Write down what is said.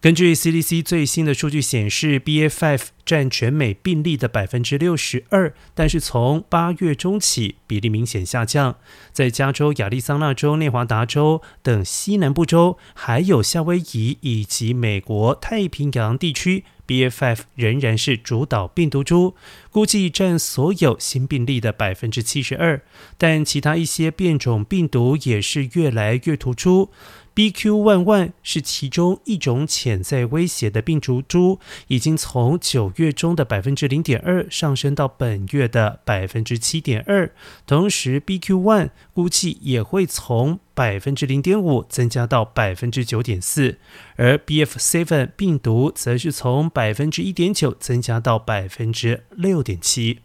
根据 CDC 最新的数据显示，BA.5 占全美病例的百分之六十二，但是从八月中起，比例明显下降。在加州、亚利桑那州、内华达州等西南部州，还有夏威夷以及美国太平洋地区，BA.5 仍然是主导病毒株，估计占所有新病例的百分之七十二。但其他一些变种病毒也是越来越突出。BQ.1.1 是其中一种潜在威胁的病毒株，已经从九月中的百分之零点二上升到本月的百分之七点二。同时，BQ.1 估计也会从百分之零点五增加到百分之九点四，而 BF.7 病毒则是从百分之一点九增加到百分之六点七。